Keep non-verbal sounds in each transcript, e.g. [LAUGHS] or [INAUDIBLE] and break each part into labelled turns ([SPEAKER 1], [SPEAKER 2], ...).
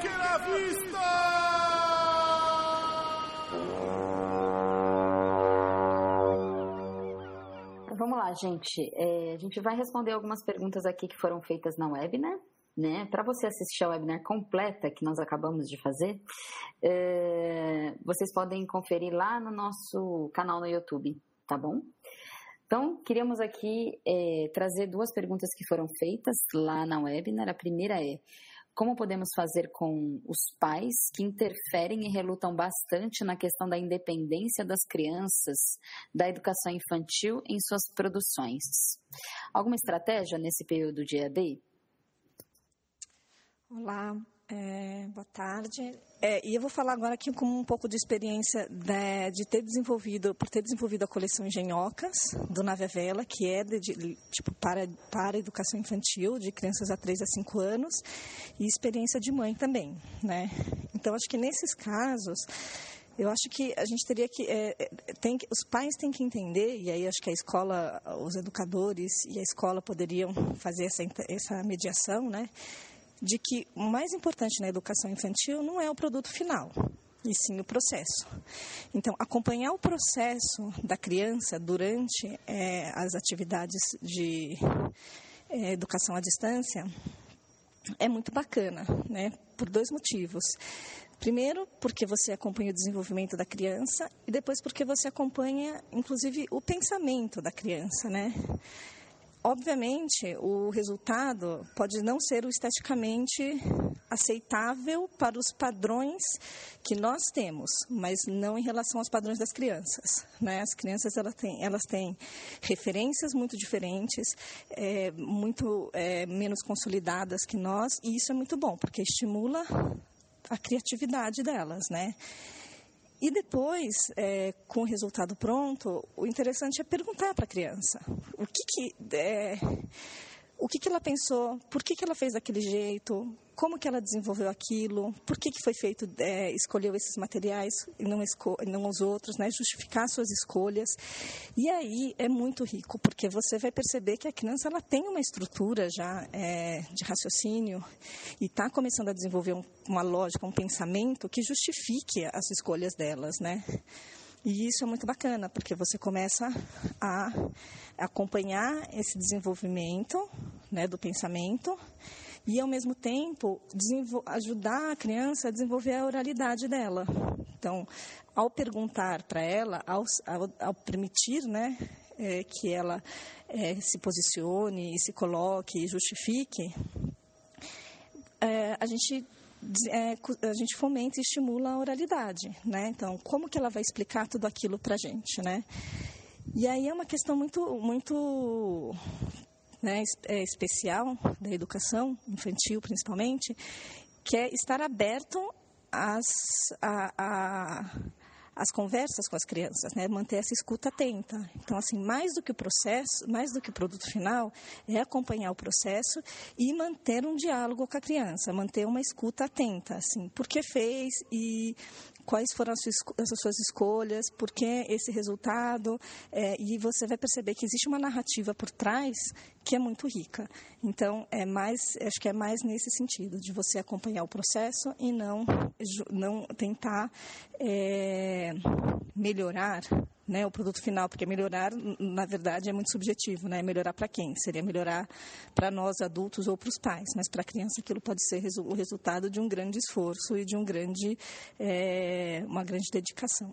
[SPEAKER 1] vista!
[SPEAKER 2] Vamos lá, gente. É, a gente vai responder algumas perguntas aqui que foram feitas na webinar. Né? Para você assistir a webinar completa que nós acabamos de fazer, é, vocês podem conferir lá no nosso canal no YouTube, tá bom? Então, queríamos aqui é, trazer duas perguntas que foram feitas lá na webinar. A primeira é: como podemos fazer com os pais que interferem e relutam bastante na questão da independência das crianças da educação infantil em suas produções? Alguma estratégia nesse período de EAD?
[SPEAKER 3] Olá, é, boa tarde. É, e eu vou falar agora aqui com um pouco de experiência de, de, ter desenvolvido, por ter desenvolvido a coleção Engenhocas, do Nave Vela, que é de, de, tipo, para, para educação infantil, de crianças a 3 a 5 anos, e experiência de mãe também. Né? Então, acho que nesses casos, eu acho que a gente teria que, é, é tem, os pais têm que entender, e aí acho que a escola, os educadores e a escola poderiam fazer essa, essa mediação, né? De que o mais importante na educação infantil não é o produto final, e sim o processo. Então, acompanhar o processo da criança durante é, as atividades de é, educação à distância é muito bacana, né? Por dois motivos. Primeiro, porque você acompanha o desenvolvimento da criança e depois porque você acompanha, inclusive, o pensamento da criança, né? Obviamente, o resultado pode não ser o esteticamente aceitável para os padrões que nós temos, mas não em relação aos padrões das crianças. Né? As crianças elas têm, elas têm referências muito diferentes, é, muito é, menos consolidadas que nós, e isso é muito bom, porque estimula a criatividade delas, né? E depois, é, com o resultado pronto, o interessante é perguntar para a criança o que, que é, o que, que ela pensou, por que, que ela fez daquele jeito, como que ela desenvolveu aquilo, por que, que foi feito, é, escolheu esses materiais e não, não os outros, né? justificar suas escolhas. E aí é muito rico, porque você vai perceber que a criança ela tem uma estrutura já é, de raciocínio e está começando a desenvolver um, uma lógica, um pensamento que justifique as escolhas delas, né? E isso é muito bacana, porque você começa a acompanhar esse desenvolvimento né, do pensamento e, ao mesmo tempo, ajudar a criança a desenvolver a oralidade dela. Então, ao perguntar para ela, ao, ao, ao, permitir né, é, que ela é, se posicione se coloque e justifique, é, a gente é, a gente fomenta e estimula a oralidade, né? Então, como que ela vai explicar tudo aquilo para a gente, né? E aí é uma questão muito, muito né, é, especial da educação infantil, principalmente, que é estar aberto às, a, a, as conversas com as crianças, né? manter essa escuta atenta. Então, assim, mais do que o processo, mais do que o produto final, é acompanhar o processo e manter um diálogo com a criança, manter uma escuta atenta, assim, por que fez e quais foram as suas, as suas escolhas, por que esse resultado, é, e você vai perceber que existe uma narrativa por trás que é muito rica. Então, é mais, acho que é mais nesse sentido, de você acompanhar o processo e não, não tentar é, melhorar né, o produto final, porque melhorar, na verdade, é muito subjetivo, né? Melhorar para quem? Seria melhorar para nós adultos ou para os pais, mas para a criança aquilo pode ser o resultado de um grande esforço e de um grande, é, uma grande dedicação.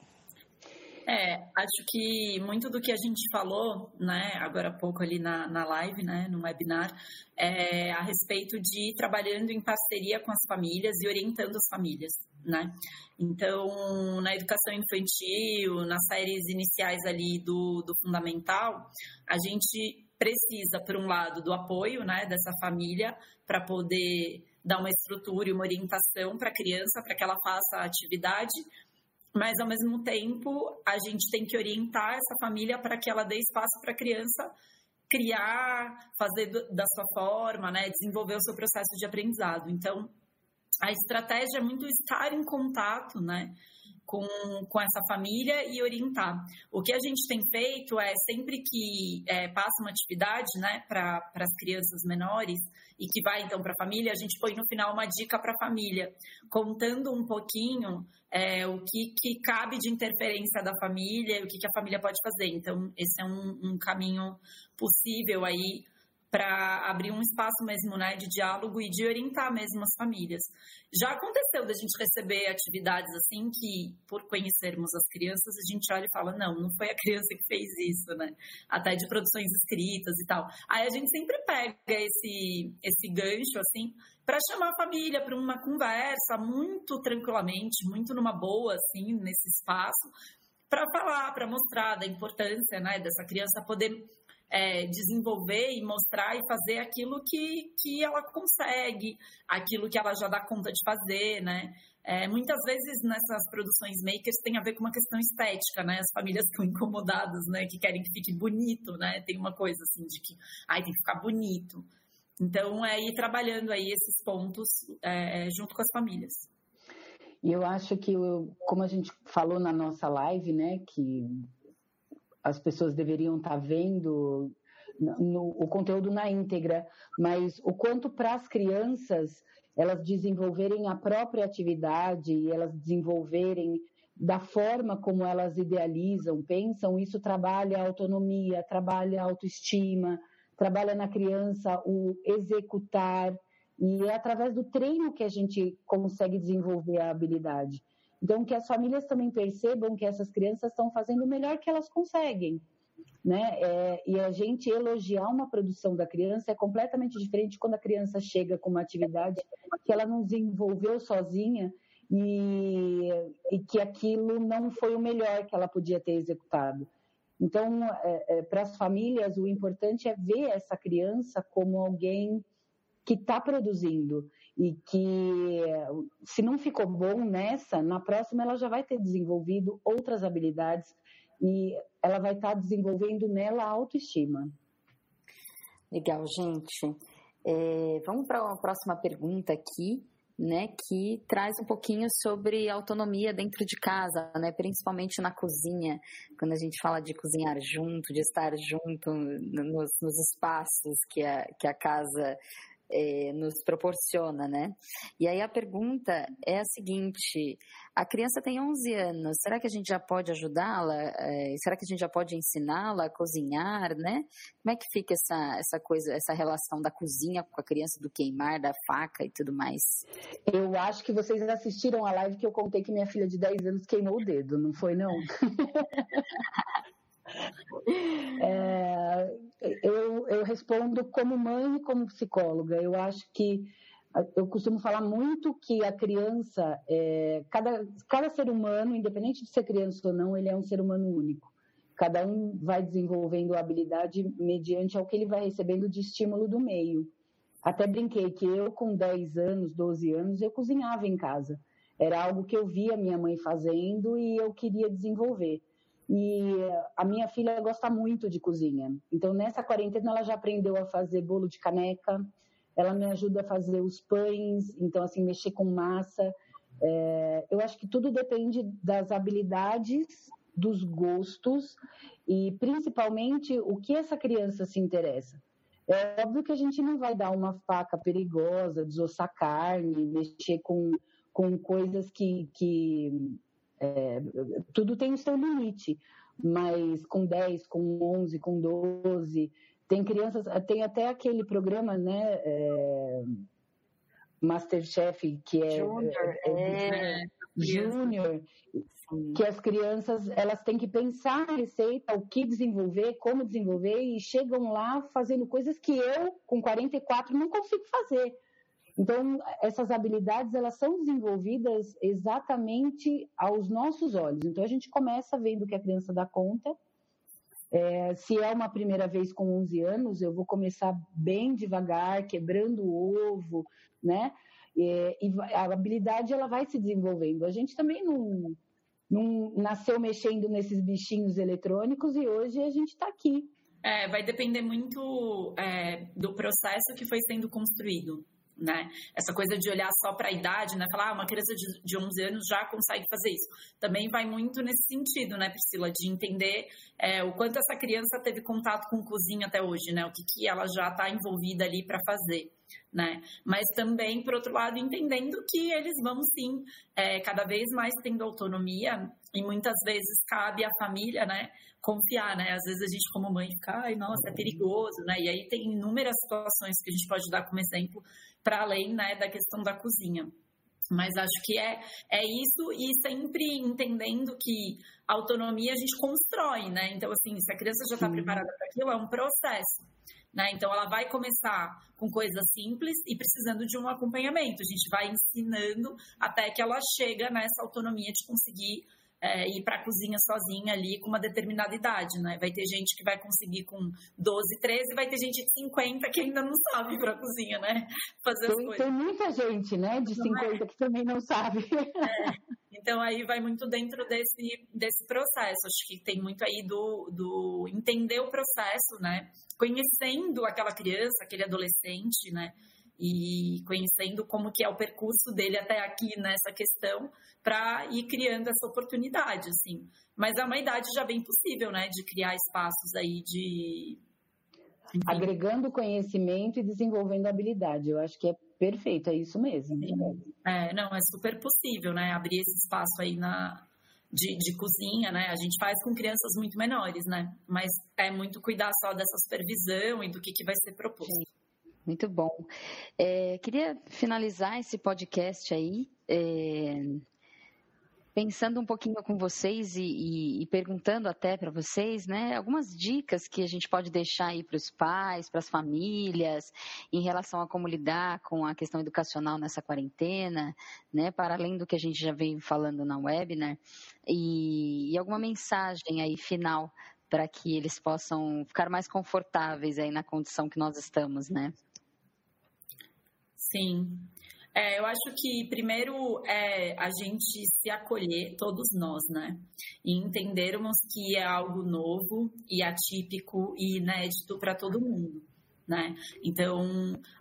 [SPEAKER 4] É, acho que muito do que a gente falou, né, agora há pouco ali na, na live, né, no webinar, é a respeito de trabalhando em parceria com as famílias e orientando as famílias, né? Então, na educação infantil, nas séries iniciais ali do, do fundamental, a gente precisa, por um lado, do apoio, né, dessa família para poder dar uma estrutura e uma orientação para a criança, para que ela faça a atividade, mas ao mesmo tempo a gente tem que orientar essa família para que ela dê espaço para a criança criar, fazer da sua forma, né, desenvolver o seu processo de aprendizado. Então, a estratégia é muito estar em contato, né, com, com essa família e orientar. O que a gente tem feito é sempre que é, passa uma atividade né, para as crianças menores e que vai então para a família, a gente põe no final uma dica para a família, contando um pouquinho é, o que, que cabe de interferência da família, o que, que a família pode fazer. Então, esse é um, um caminho possível aí para abrir um espaço mesmo né, de diálogo e de orientar mesmo as famílias. Já aconteceu da gente receber atividades assim que, por conhecermos as crianças, a gente olha e fala, não, não foi a criança que fez isso, né? Até de produções escritas e tal. Aí a gente sempre pega esse, esse gancho, assim, para chamar a família para uma conversa muito tranquilamente, muito numa boa, assim, nesse espaço, para falar, para mostrar da importância, né, dessa criança poder é, desenvolver e mostrar e fazer aquilo que, que ela consegue, aquilo que ela já dá conta de fazer, né? É, muitas vezes nessas produções makers tem a ver com uma questão estética, né? As famílias estão incomodadas, né? Que querem que fique bonito, né? Tem uma coisa assim de que, ai, tem que ficar bonito. Então, é ir trabalhando aí esses pontos é, junto com as famílias.
[SPEAKER 1] E eu acho que, como a gente falou na nossa live, né, que as pessoas deveriam estar tá vendo no, o conteúdo na íntegra, mas o quanto para as crianças elas desenvolverem a própria atividade e elas desenvolverem da forma como elas idealizam, pensam, isso trabalha a autonomia, trabalha a autoestima, trabalha na criança o executar, e é através do treino que a gente consegue desenvolver a habilidade. Então, que as famílias também percebam que essas crianças estão fazendo o melhor que elas conseguem. Né? É, e a gente elogiar uma produção da criança é completamente diferente quando a criança chega com uma atividade que ela não desenvolveu sozinha e, e que aquilo não foi o melhor que ela podia ter executado. Então, é, é, para as famílias, o importante é ver essa criança como alguém que está produzindo e que se não ficou bom nessa, na próxima ela já vai ter desenvolvido outras habilidades e ela vai estar tá desenvolvendo nela a autoestima.
[SPEAKER 2] Legal, gente. É, vamos para a próxima pergunta aqui, né, que traz um pouquinho sobre autonomia dentro de casa, né, principalmente na cozinha, quando a gente fala de cozinhar junto, de estar junto nos, nos espaços que a, que a casa é, nos proporciona, né? E aí a pergunta é a seguinte: a criança tem 11 anos, será que a gente já pode ajudá-la? É, será que a gente já pode ensiná-la a cozinhar, né? Como é que fica essa, essa coisa, essa relação da cozinha com a criança, do queimar, da faca e tudo mais?
[SPEAKER 1] Eu acho que vocês assistiram a live que eu contei que minha filha de 10 anos queimou o dedo, não foi não? [LAUGHS] É, respondo como mãe e como psicóloga. Eu acho que eu costumo falar muito que a criança, é, cada, cada ser humano, independente de ser criança ou não, ele é um ser humano único. Cada um vai desenvolvendo a habilidade mediante ao que ele vai recebendo de estímulo do meio. Até brinquei que eu, com 10 anos, 12 anos, eu cozinhava em casa. Era algo que eu via minha mãe fazendo e eu queria desenvolver. E a minha filha gosta muito de cozinha. Então, nessa quarentena, ela já aprendeu a fazer bolo de caneca, ela me ajuda a fazer os pães, então, assim, mexer com massa. É, eu acho que tudo depende das habilidades, dos gostos e, principalmente, o que essa criança se interessa. É óbvio que a gente não vai dar uma faca perigosa, desossar carne, mexer com, com coisas que, que é, tudo tem o seu limite, mas com 10, com 11, com 12, tem crianças, tem até aquele programa, né? É, Masterchef, que é.
[SPEAKER 2] Júnior, é, é,
[SPEAKER 1] é Júnior, que as crianças elas têm que pensar a receita, o que desenvolver, como desenvolver, e chegam lá fazendo coisas que eu, com 44, não consigo fazer. Então, essas habilidades, elas são desenvolvidas exatamente aos nossos olhos. Então, a gente começa vendo que a criança dá conta. É, se é uma primeira vez com 11 anos, eu vou começar bem devagar, quebrando o ovo, né? É, e a habilidade, ela vai se desenvolvendo. A gente também não, não nasceu mexendo nesses bichinhos eletrônicos e hoje a gente está aqui.
[SPEAKER 4] É, vai depender muito é, do processo que foi sendo construído né? Essa coisa de olhar só para a idade, né? Falar, ah, uma criança de, de 11 anos já consegue fazer isso. Também vai muito nesse sentido, né, Priscila? De entender é, o quanto essa criança teve contato com cozinha até hoje, né? O que, que ela já está envolvida ali para fazer, né? Mas também, por outro lado, entendendo que eles vão sim, é, cada vez mais tendo autonomia e muitas vezes cabe à família, né? Confiar, né? Às vezes a gente como mãe fica, ai, nossa, é perigoso, né? E aí tem inúmeras situações que a gente pode dar como exemplo para além né, da questão da cozinha. Mas acho que é, é isso e sempre entendendo que a autonomia a gente constrói, né? Então, assim, se a criança já está preparada para aquilo, é um processo. Né? Então, ela vai começar com coisas simples e precisando de um acompanhamento. A gente vai ensinando até que ela chega nessa autonomia de conseguir é, ir para a cozinha sozinha ali com uma determinada idade, né? Vai ter gente que vai conseguir com 12, 13, vai ter gente de 50 que ainda não sabe ir para a cozinha, né?
[SPEAKER 1] Fazer tem, as coisas. Tem muita gente, né, de não 50 é? que também não sabe.
[SPEAKER 4] É. Então aí vai muito dentro desse, desse processo. Acho que tem muito aí do, do entender o processo, né? Conhecendo aquela criança, aquele adolescente, né? e conhecendo como que é o percurso dele até aqui nessa questão para ir criando essa oportunidade, assim. Mas é uma idade já bem possível, né, de criar espaços aí de
[SPEAKER 1] agregando conhecimento e desenvolvendo habilidade. Eu acho que é perfeito, é isso mesmo.
[SPEAKER 4] É, não, é super possível, né, abrir esse espaço aí na de, de, cozinha, né? A gente faz com crianças muito menores, né? Mas é muito cuidar só dessa supervisão e do que, que vai ser proposto.
[SPEAKER 2] Muito bom. É, queria finalizar esse podcast aí, é, pensando um pouquinho com vocês e, e, e perguntando até para vocês, né, algumas dicas que a gente pode deixar aí para os pais, para as famílias, em relação a como lidar com a questão educacional nessa quarentena, né, para além do que a gente já veio falando na web, né, e, e alguma mensagem aí final para que eles possam ficar mais confortáveis aí na condição que nós estamos, né?
[SPEAKER 4] Sim. É, eu acho que primeiro é a gente se acolher, todos nós, né? E entendermos que é algo novo e atípico e inédito para todo mundo. Né? Então,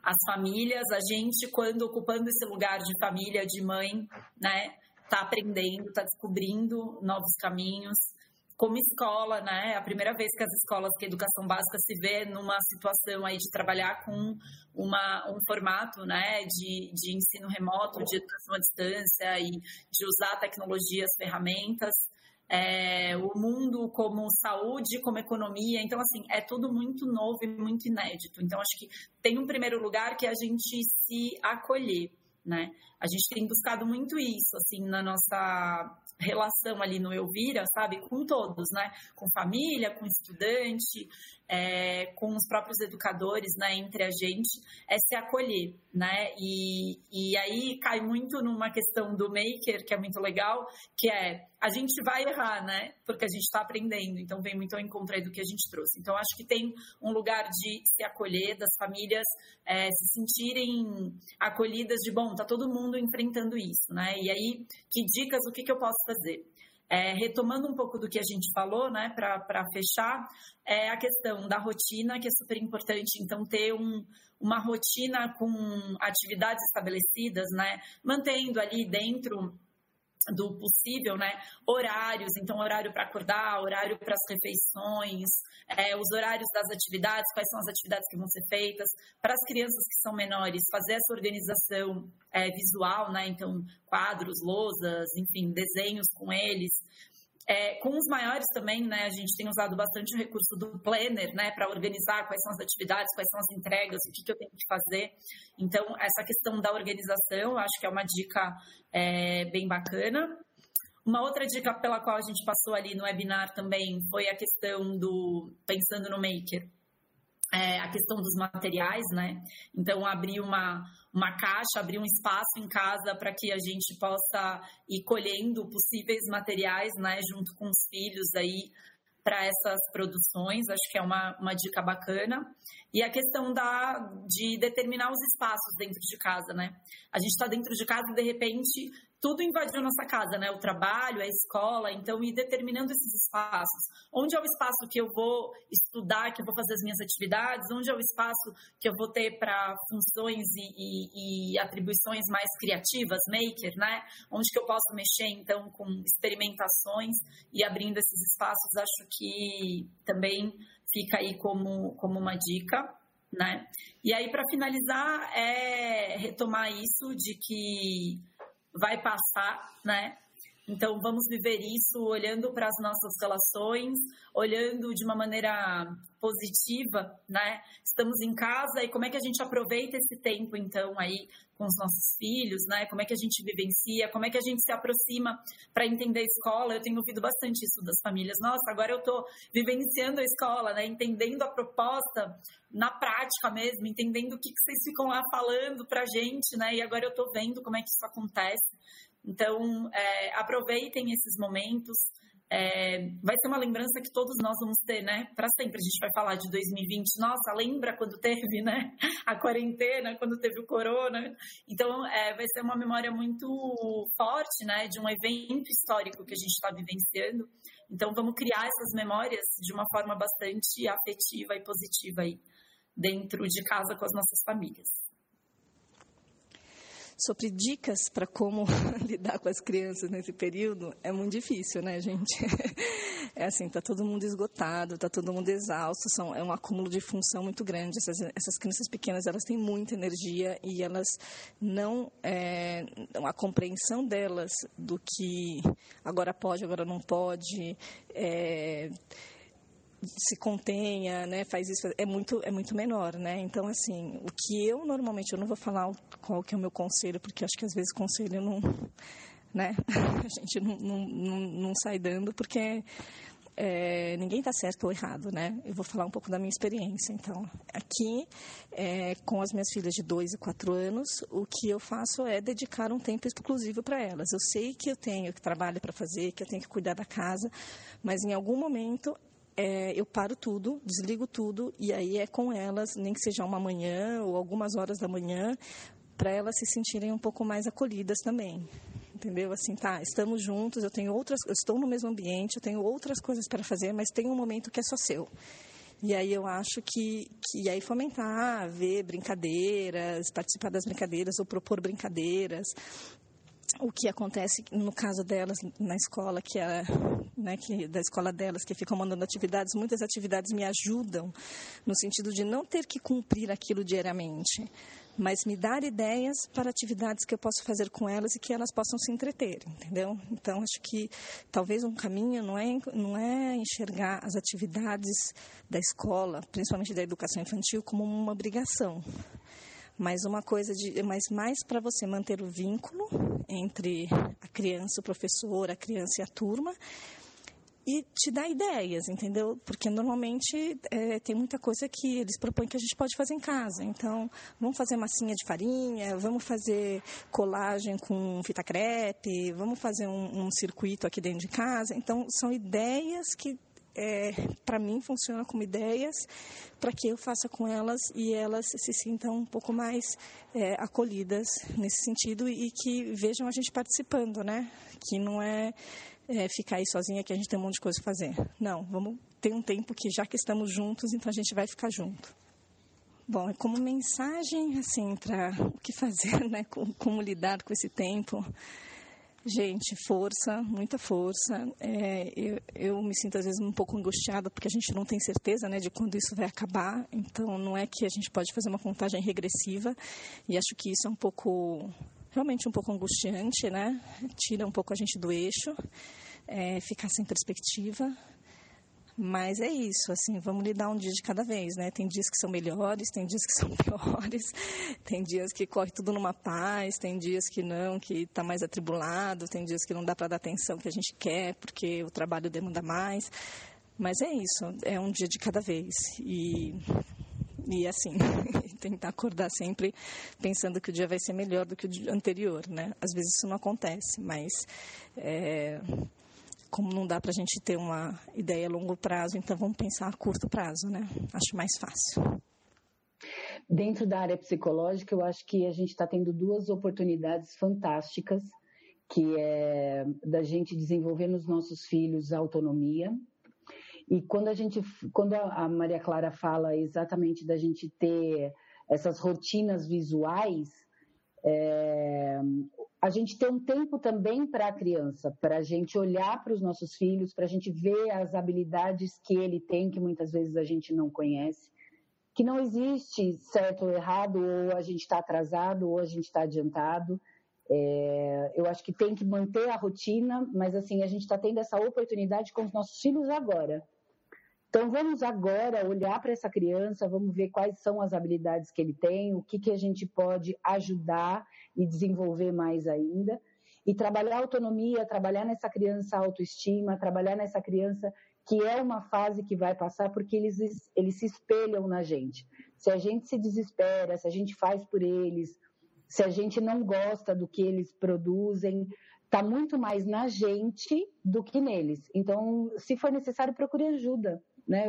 [SPEAKER 4] as famílias, a gente, quando ocupando esse lugar de família, de mãe, né, tá aprendendo, tá descobrindo novos caminhos, como escola, né? É a primeira vez que as escolas que educação básica se vê numa situação aí de trabalhar com uma, um formato, né, de, de ensino remoto, de educação à distância e de usar tecnologias, ferramentas. É, o mundo como saúde, como economia. Então, assim, é tudo muito novo e muito inédito. Então, acho que tem um primeiro lugar que a gente se acolher, né? A gente tem buscado muito isso, assim, na nossa relação ali no Elvira, sabe, com todos, né? Com família, com estudante, é, com os próprios educadores, né? Entre a gente, é se acolher, né? E, e aí cai muito numa questão do maker, que é muito legal, que é a gente vai errar, né? Porque a gente está aprendendo, então vem muito ao encontro aí do que a gente trouxe. Então, acho que tem um lugar de se acolher, das famílias é, se sentirem acolhidas de, bom, tá todo mundo enfrentando isso, né? E aí, que dicas, o que, que eu posso fazer? É, retomando um pouco do que a gente falou, né, para fechar, é a questão da rotina, que é super importante. Então, ter um, uma rotina com atividades estabelecidas, né, mantendo ali dentro do possível, né? Horários, então horário para acordar, horário para as refeições, é, os horários das atividades, quais são as atividades que vão ser feitas. Para as crianças que são menores, fazer essa organização é, visual, né? Então, quadros, lousas, enfim, desenhos com eles. É, com os maiores também, né, a gente tem usado bastante o recurso do planner, né, para organizar quais são as atividades, quais são as entregas, o que, que eu tenho que fazer. Então, essa questão da organização, acho que é uma dica é, bem bacana. Uma outra dica pela qual a gente passou ali no webinar também foi a questão do pensando no maker é, a questão dos materiais, né? Então, abrir uma, uma caixa, abrir um espaço em casa para que a gente possa ir colhendo possíveis materiais, né, junto com os filhos aí para essas produções, acho que é uma, uma dica bacana. E a questão da, de determinar os espaços dentro de casa, né? A gente está dentro de casa e, de repente, tudo invadiu nossa casa, né? O trabalho, a escola, então ir determinando esses espaços. Onde é o espaço que eu vou estudar, que eu vou fazer as minhas atividades? Onde é o espaço que eu vou ter para funções e, e, e, atribuições mais criativas, maker, né? Onde que eu posso mexer, então, com experimentações e abrindo esses espaços, acho que também fica aí como, como uma dica. Né? E aí, para finalizar, é retomar isso de que vai passar, né? Então, vamos viver isso olhando para as nossas relações, olhando de uma maneira positiva, né? Estamos em casa e como é que a gente aproveita esse tempo, então, aí com os nossos filhos, né? Como é que a gente vivencia, como é que a gente se aproxima para entender a escola. Eu tenho ouvido bastante isso das famílias. Nossa, agora eu estou vivenciando a escola, né? Entendendo a proposta na prática mesmo, entendendo o que, que vocês ficam lá falando para a gente, né? E agora eu estou vendo como é que isso acontece. Então, é, aproveitem esses momentos. É, vai ser uma lembrança que todos nós vamos ter, né? Para sempre. A gente vai falar de 2020. Nossa, lembra quando teve, né? [LAUGHS] A quarentena, quando teve o corona. Então, é, vai ser uma memória muito forte, né? De um evento histórico que a gente está vivenciando. Então, vamos criar essas memórias de uma forma bastante afetiva e positiva aí dentro de casa com as nossas famílias
[SPEAKER 3] sobre dicas para como [LAUGHS] lidar com as crianças nesse período é muito difícil, né, gente? [LAUGHS] É assim, tá todo mundo esgotado, tá todo mundo exausto, são, é um acúmulo de função muito grande. Essas, essas crianças pequenas, elas têm muita energia e elas não, é, a compreensão delas do que agora pode, agora não pode, é, se contenha, né, faz isso, é muito, é muito menor, né? Então, assim, o que eu normalmente, eu não vou falar qual que é o meu conselho, porque acho que às vezes conselho não, né, [LAUGHS] a gente não, não, não, sai dando, porque é, ninguém está certo ou errado, né? Eu vou falar um pouco da minha experiência. Então, aqui, é, com as minhas filhas de 2 e 4 anos, o que eu faço é dedicar um tempo exclusivo para elas. Eu sei que eu tenho trabalho para fazer, que eu tenho que cuidar da casa, mas em algum momento é, eu paro tudo, desligo tudo e aí é com elas, nem que seja uma manhã ou algumas horas da manhã, para elas se sentirem um pouco mais acolhidas também. Entendeu? Assim, tá, estamos juntos, eu tenho outras, eu estou no mesmo ambiente, eu tenho outras coisas para fazer, mas tem um momento que é só seu. E aí eu acho que, que aí fomentar, ver brincadeiras, participar das brincadeiras ou propor brincadeiras, o que acontece no caso delas na escola, que é né, que, da escola delas, que ficam mandando atividades, muitas atividades me ajudam no sentido de não ter que cumprir aquilo diariamente, mas me dar ideias para atividades que eu posso fazer com elas e que elas possam se entreter, entendeu? Então acho que talvez um caminho não é não é enxergar as atividades da escola, principalmente da educação infantil, como uma obrigação, mas uma coisa de, mas mais para você manter o vínculo entre a criança, o professor, a criança e a turma, e te dá ideias, entendeu? Porque normalmente é, tem muita coisa que eles propõem que a gente pode fazer em casa. Então, vamos fazer massinha de farinha, vamos fazer colagem com fita crepe, vamos fazer um, um circuito aqui dentro de casa. Então, são ideias que é, para mim funciona como ideias para que eu faça com elas e elas se sintam um pouco mais é, acolhidas nesse sentido e que vejam a gente participando, né? Que não é, é, ficar aí sozinha que a gente tem um monte de coisa para fazer. Não, vamos ter um tempo que já que estamos juntos, então a gente vai ficar junto. Bom, como mensagem assim para o que fazer, [LAUGHS] né? Como, como lidar com esse tempo. Gente, força, muita força. É, eu, eu, me sinto às vezes um pouco angustiada porque a gente não tem certeza né, de quando isso vai acabar. Então, não é que a gente pode fazer uma contagem regressiva. E acho que isso é um pouco, realmente um pouco angustiante, né? Tira um pouco a gente do eixo, é, ficar sem perspectiva. Mas é isso, assim, vamos lidar um dia de cada vez, né? Tem dias que são melhores, tem dias que [LAUGHS] são piores, tem dias que corre tudo numa paz, tem dias que não, que está mais atribulado, tem dias que não dá para dar atenção que a gente quer porque o trabalho demanda mais. Mas é isso, é um dia de cada vez. E, e assim, [LAUGHS] tentar acordar sempre pensando que o dia vai ser melhor do que o anterior, né? Às vezes isso não acontece, mas. É como não dá para a gente ter uma ideia a longo prazo, então vamos pensar a curto prazo, né? Acho mais fácil.
[SPEAKER 1] Dentro da área psicológica, eu acho que a gente está tendo duas oportunidades fantásticas, que é da gente desenvolver nos nossos filhos autonomia. E quando a gente, quando a Maria Clara fala exatamente da gente ter essas rotinas visuais, é, a gente ter um tempo também para a criança, para a gente olhar para os nossos filhos, para a gente ver as habilidades que ele tem, que muitas vezes a gente não conhece, que não existe certo ou errado, ou a gente está atrasado, ou a gente está adiantado. É, eu acho que tem que manter a rotina, mas assim, a gente está tendo essa oportunidade com os nossos filhos agora. Então, vamos agora olhar para essa criança, vamos ver quais são as habilidades que ele tem, o que, que a gente pode ajudar e desenvolver mais ainda. E trabalhar autonomia, trabalhar nessa criança autoestima, trabalhar nessa criança que é uma fase que vai passar porque eles, eles se espelham na gente. Se a gente se desespera, se a gente faz por eles, se a gente não gosta do que eles produzem, está muito mais na gente do que neles. Então, se for necessário, procure ajuda né?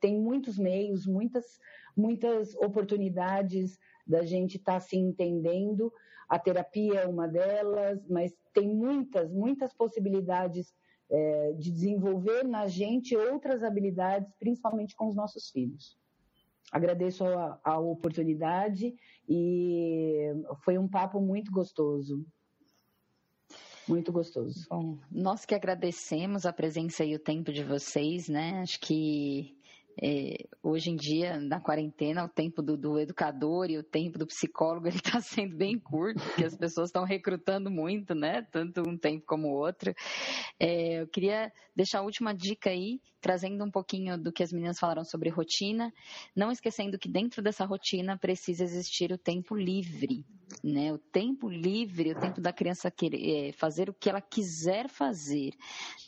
[SPEAKER 1] Tem muitos meios, muitas, muitas oportunidades da gente estar tá se entendendo. A terapia é uma delas, mas tem muitas, muitas possibilidades é, de desenvolver na gente outras habilidades, principalmente com os nossos filhos. Agradeço a, a oportunidade e foi um papo muito gostoso. Muito gostoso.
[SPEAKER 2] Bom, nós que agradecemos a presença e o tempo de vocês, né? Acho que é, hoje em dia, na quarentena, o tempo do, do educador e o tempo do psicólogo [LAUGHS] ele está sendo bem curto, porque as pessoas estão recrutando muito, né? Tanto um tempo como o outro. É, eu queria deixar a última dica aí, trazendo um pouquinho do que as meninas falaram sobre rotina, não esquecendo que dentro dessa rotina precisa existir o tempo livre, né? O tempo livre, o tempo da criança querer, é, fazer o que ela quiser fazer,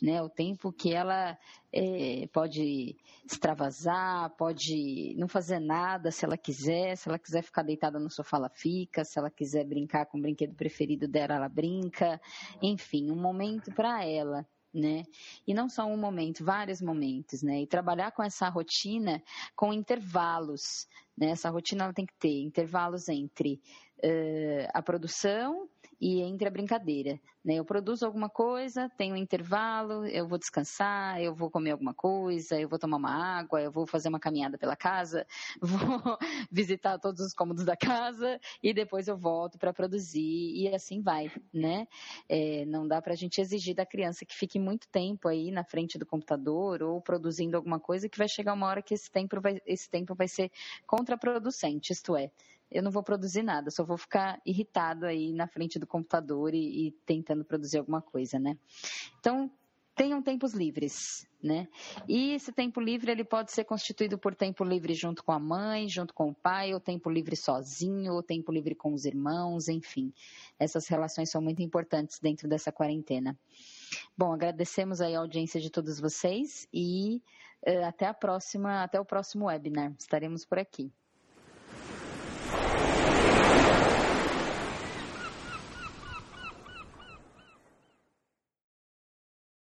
[SPEAKER 2] né? O tempo que ela é, pode extravasar, pode não fazer nada se ela quiser, se ela quiser ficar deitada no sofá, ela fica, se ela quiser brincar com o brinquedo preferido dela, ela brinca, enfim, um momento para ela. Né? E não só um momento, vários momentos, né? E trabalhar com essa rotina com intervalos, né? Essa rotina ela tem que ter intervalos entre uh, a produção e entre a brincadeira. Né? Eu produzo alguma coisa, tenho um intervalo, eu vou descansar, eu vou comer alguma coisa, eu vou tomar uma água, eu vou fazer uma caminhada pela casa, [LAUGHS] vou visitar todos os cômodos da casa e depois eu volto para produzir e assim vai, né? É, não dá para a gente exigir da criança que fique muito tempo aí na frente do computador ou produzindo alguma coisa que vai chegar uma hora que esse tempo vai, esse tempo vai ser contraproducente, isto é, eu não vou produzir nada, só vou ficar irritado aí na frente do computador e, e tentando produzir alguma coisa, né? Então, tenham tempos livres, né? E esse tempo livre ele pode ser constituído por tempo livre junto com a mãe, junto com o pai, ou tempo livre sozinho, ou tempo livre com os irmãos, enfim. Essas relações são muito importantes dentro dessa quarentena. Bom, agradecemos aí a audiência de todos vocês e uh, até a próxima, até o próximo webinar. Estaremos por aqui.